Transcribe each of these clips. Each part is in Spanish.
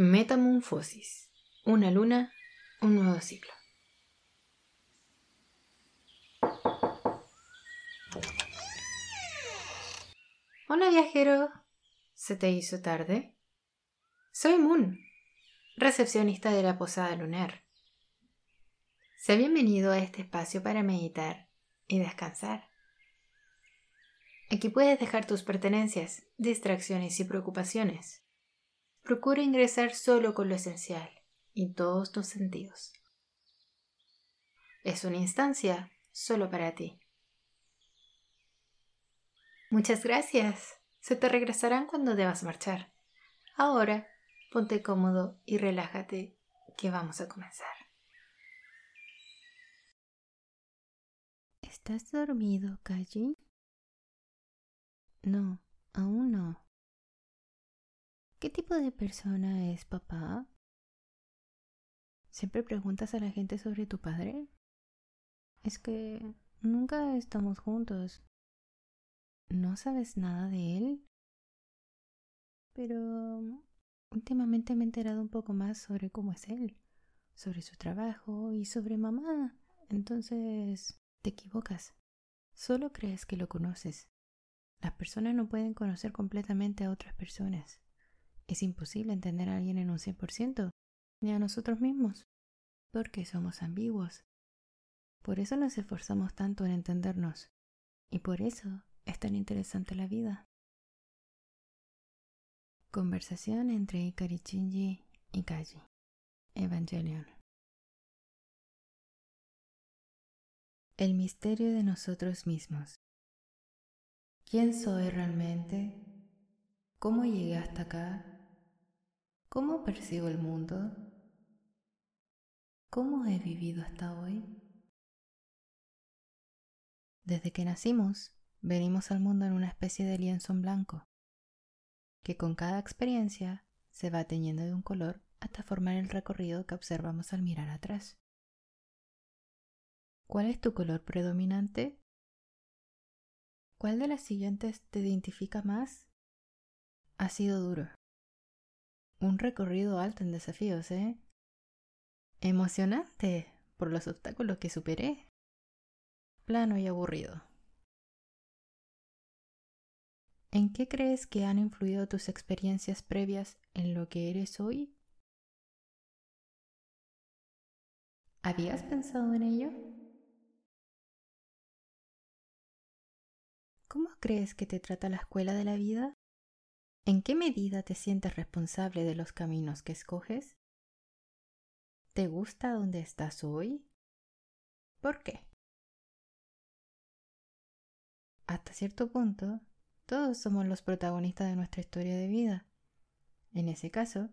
Metamorfosis. Una luna, un nuevo ciclo. Hola viajero. ¿Se te hizo tarde? Soy Moon, recepcionista de la posada lunar. Sé bienvenido a este espacio para meditar y descansar. Aquí puedes dejar tus pertenencias, distracciones y preocupaciones. Procura ingresar solo con lo esencial y todos tus sentidos. Es una instancia solo para ti. Muchas gracias. Se te regresarán cuando debas marchar. Ahora, ponte cómodo y relájate, que vamos a comenzar. ¿Estás dormido, Kaji? No, aún no. ¿Qué tipo de persona es papá? ¿Siempre preguntas a la gente sobre tu padre? Es que nunca estamos juntos. ¿No sabes nada de él? Pero últimamente me he enterado un poco más sobre cómo es él, sobre su trabajo y sobre mamá. Entonces, te equivocas. Solo crees que lo conoces. Las personas no pueden conocer completamente a otras personas. Es imposible entender a alguien en un 100%, ni a nosotros mismos, porque somos ambiguos. Por eso nos esforzamos tanto en entendernos, y por eso es tan interesante la vida. Conversación entre Ikari Shinji y Kaji. Evangelion. El misterio de nosotros mismos. ¿Quién soy realmente? ¿Cómo llegué hasta acá? ¿Cómo percibo el mundo? ¿Cómo he vivido hasta hoy? Desde que nacimos, venimos al mundo en una especie de lienzo en blanco, que con cada experiencia se va teñiendo de un color hasta formar el recorrido que observamos al mirar atrás. ¿Cuál es tu color predominante? ¿Cuál de las siguientes te identifica más? Ha sido duro. Un recorrido alto en desafíos, ¿eh? Emocionante por los obstáculos que superé. Plano y aburrido. ¿En qué crees que han influido tus experiencias previas en lo que eres hoy? ¿Habías pensado en ello? ¿Cómo crees que te trata la escuela de la vida? ¿En qué medida te sientes responsable de los caminos que escoges? ¿Te gusta donde estás hoy? ¿Por qué? Hasta cierto punto, todos somos los protagonistas de nuestra historia de vida. En ese caso,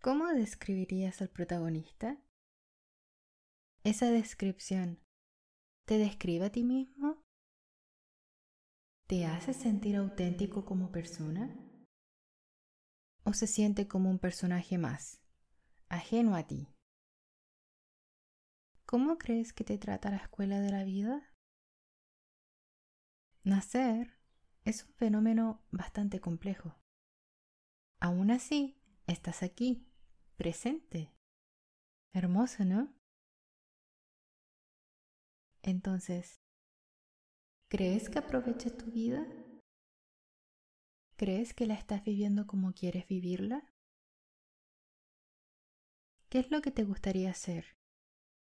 ¿cómo describirías al protagonista? Esa descripción, ¿te describe a ti mismo? ¿Te hace sentir auténtico como persona? ¿O se siente como un personaje más, ajeno a ti? ¿Cómo crees que te trata la escuela de la vida? Nacer es un fenómeno bastante complejo. Aún así, estás aquí, presente. Hermoso, ¿no? Entonces, ¿Crees que aprovechas tu vida? ¿Crees que la estás viviendo como quieres vivirla? ¿Qué es lo que te gustaría hacer?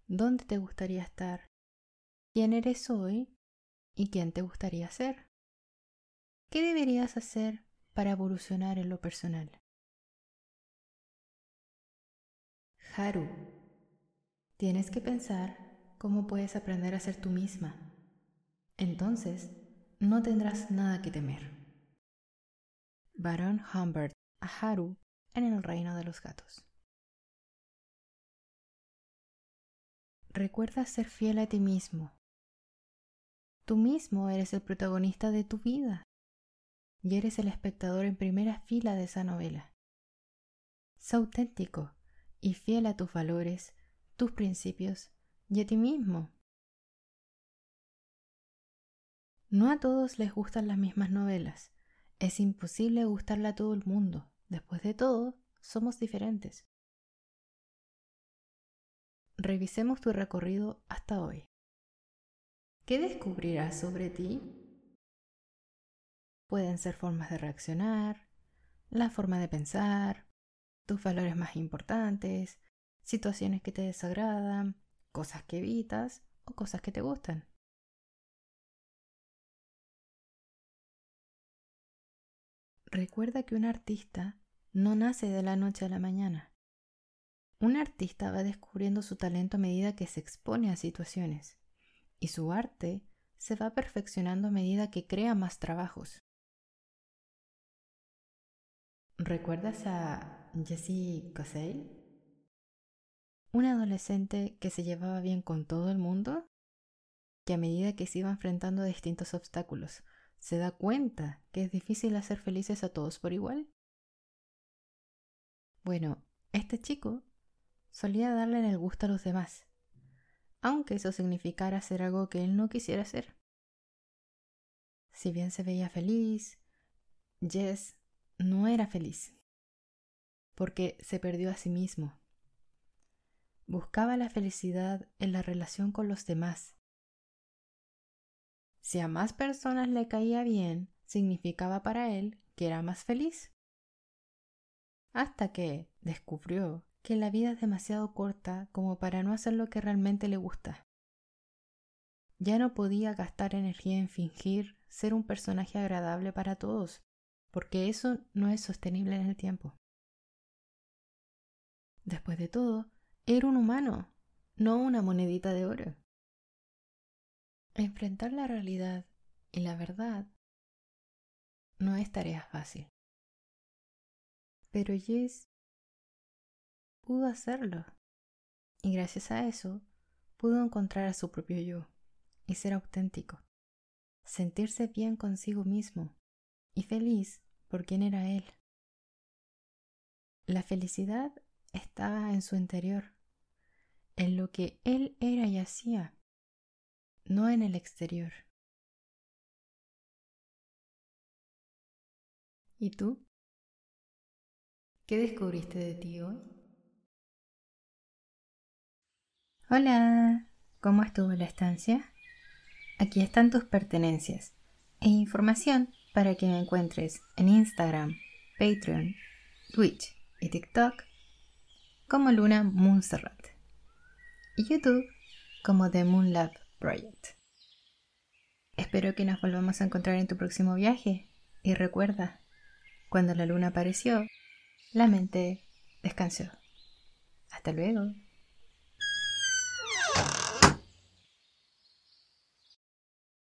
¿Dónde te gustaría estar? ¿Quién eres hoy? ¿Y quién te gustaría ser? ¿Qué deberías hacer para evolucionar en lo personal? Haru, tienes que pensar cómo puedes aprender a ser tú misma entonces no tendrás nada que temer. Barón Humbert a Haru en el reino de los gatos. Recuerda ser fiel a ti mismo. Tú mismo eres el protagonista de tu vida y eres el espectador en primera fila de esa novela. Sé auténtico y fiel a tus valores, tus principios y a ti mismo. No a todos les gustan las mismas novelas. Es imposible gustarle a todo el mundo. Después de todo, somos diferentes. Revisemos tu recorrido hasta hoy. ¿Qué descubrirás sobre ti? Pueden ser formas de reaccionar, la forma de pensar, tus valores más importantes, situaciones que te desagradan, cosas que evitas o cosas que te gustan. Recuerda que un artista no nace de la noche a la mañana. Un artista va descubriendo su talento a medida que se expone a situaciones y su arte se va perfeccionando a medida que crea más trabajos. ¿Recuerdas a Jessie Cosey? Un adolescente que se llevaba bien con todo el mundo, que a medida que se iba enfrentando a distintos obstáculos, se da cuenta que es difícil hacer felices a todos por igual. Bueno, este chico solía darle el gusto a los demás, aunque eso significara hacer algo que él no quisiera hacer. Si bien se veía feliz, Jess no era feliz, porque se perdió a sí mismo. Buscaba la felicidad en la relación con los demás. Si a más personas le caía bien, significaba para él que era más feliz. Hasta que descubrió que la vida es demasiado corta como para no hacer lo que realmente le gusta. Ya no podía gastar energía en fingir ser un personaje agradable para todos, porque eso no es sostenible en el tiempo. Después de todo, era un humano, no una monedita de oro. Enfrentar la realidad y la verdad no es tarea fácil. Pero Jess pudo hacerlo. Y gracias a eso pudo encontrar a su propio yo y ser auténtico. Sentirse bien consigo mismo y feliz por quien era él. La felicidad estaba en su interior, en lo que él era y hacía, no en el exterior. ¿Y tú? ¿Qué descubriste de ti hoy? Hola, ¿cómo estuvo la estancia? Aquí están tus pertenencias e información para que me encuentres en Instagram, Patreon, Twitch y TikTok como Luna Montserrat y YouTube como The Moon Lab Project. Espero que nos volvamos a encontrar en tu próximo viaje y recuerda, cuando la luna apareció, la mente descansó. Hasta luego.